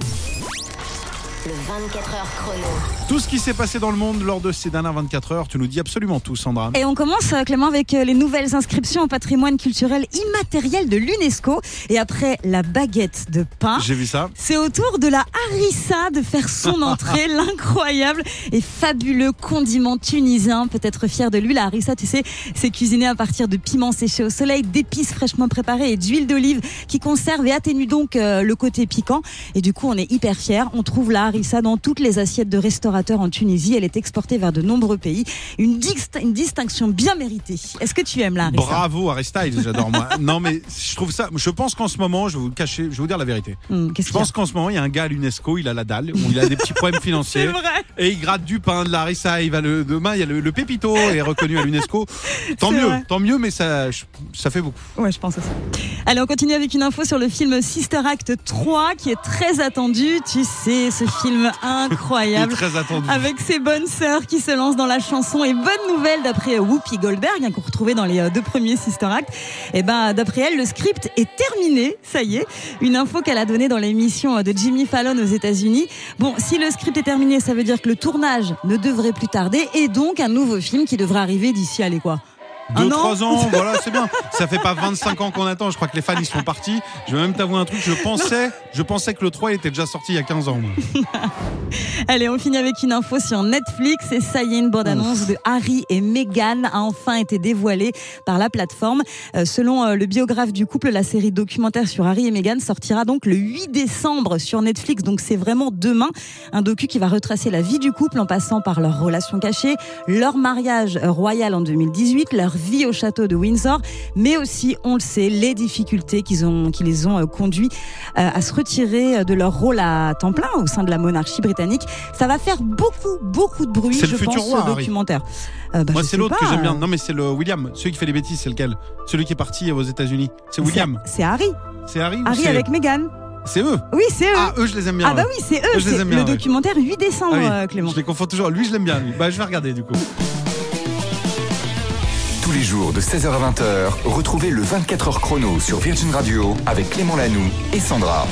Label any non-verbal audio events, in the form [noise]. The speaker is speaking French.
you. Le 24 heures chrono. Tout ce qui s'est passé dans le monde lors de ces dernières 24 heures, tu nous dis absolument tout, Sandra. Et on commence, euh, Clément, avec euh, les nouvelles inscriptions au patrimoine culturel immatériel de l'UNESCO. Et après la baguette de pain, J'ai vu ça. c'est au tour de la harissa de faire son [laughs] entrée. L'incroyable et fabuleux condiment tunisien peut être fier de lui. La harissa, tu sais, c'est cuisiné à partir de piments séchés au soleil, d'épices fraîchement préparées et d'huile d'olive qui conserve et atténue donc euh, le côté piquant. Et du coup, on est hyper fiers. On trouve la harissa dans toutes les assiettes de restaurateurs en Tunisie. Elle est exportée vers de nombreux pays. Une, dist- une distinction bien méritée. Est-ce que tu aimes la harissa Bravo Styles, j'adore moi. [laughs] Non mais je trouve ça, je pense qu'en ce moment, je vais vous le cacher, je vais vous dire la vérité. Qu'est-ce Je pense qu'en ce moment, il y a un gars à l'UNESCO, il a la dalle, il a des petits problèmes [laughs] financiers. C'est vrai. Et il gratte du pain, de la harissa, il va le, demain, il y a le, le pépito est reconnu à l'UNESCO. [laughs] Tant mieux, vrai. tant mieux, mais ça, ça fait beaucoup. Ouais, je pense aussi. Allez, on continue avec une info sur le film Sister Act 3 qui est très attendu. Tu sais, ce film Il est incroyable. très attendu. Avec ses bonnes sœurs qui se lancent dans la chanson et bonne nouvelle d'après Whoopi Goldberg hein, qu'on retrouvait dans les euh, deux premiers Sister Act. Et ben d'après elle le script est terminé, ça y est. Une info qu'elle a donnée dans l'émission euh, de Jimmy Fallon aux États-Unis. Bon, si le script est terminé, ça veut dire que le tournage ne devrait plus tarder et donc un nouveau film qui devrait arriver d'ici allez quoi. Un Deux, an trois ans, voilà, c'est bien. Ça fait pas 25 ans qu'on attend. Je crois que les fans, ils sont partis. Je vais même t'avouer un truc. Je pensais, je pensais que le 3 il était déjà sorti il y a 15 ans. moi. [laughs] Allez, on finit avec une info sur Netflix. Et ça y est, une bande-annonce de Harry et Meghan a enfin été dévoilée par la plateforme. Euh, selon euh, le biographe du couple, la série documentaire sur Harry et Meghan sortira donc le 8 décembre sur Netflix. Donc c'est vraiment demain. Un docu qui va retracer la vie du couple en passant par leurs relations cachées, leur mariage royal en 2018, leur vie au château de Windsor, mais aussi, on le sait, les difficultés qu'ils ont, qui les ont euh, conduits euh, à se retirer euh, de leur rôle à temps plein au sein de la monarchie britannique. Ça va faire beaucoup, beaucoup de bruit, C'est je le futur pense, roi, Harry. documentaire. Euh, bah, Moi, c'est l'autre que j'aime bien. Non, mais c'est le William. Celui qui fait les bêtises, c'est lequel? Celui qui est parti aux États-Unis. C'est William. C'est Harry. C'est Harry Harry avec Meghan. C'est eux. Oui, c'est eux. Ah, eux, je les aime bien. Ah bah oui, c'est eux. Je les aime bien, le ouais. documentaire 8 décembre, Ah oui, Clément. Je les confonds toujours. Lui, je l'aime bien. Lui. Bah, je vais regarder du coup. Tous les jours de 16h à 20h, retrouvez le 24h chrono sur Virgin Radio avec Clément Lanoux et Sandra.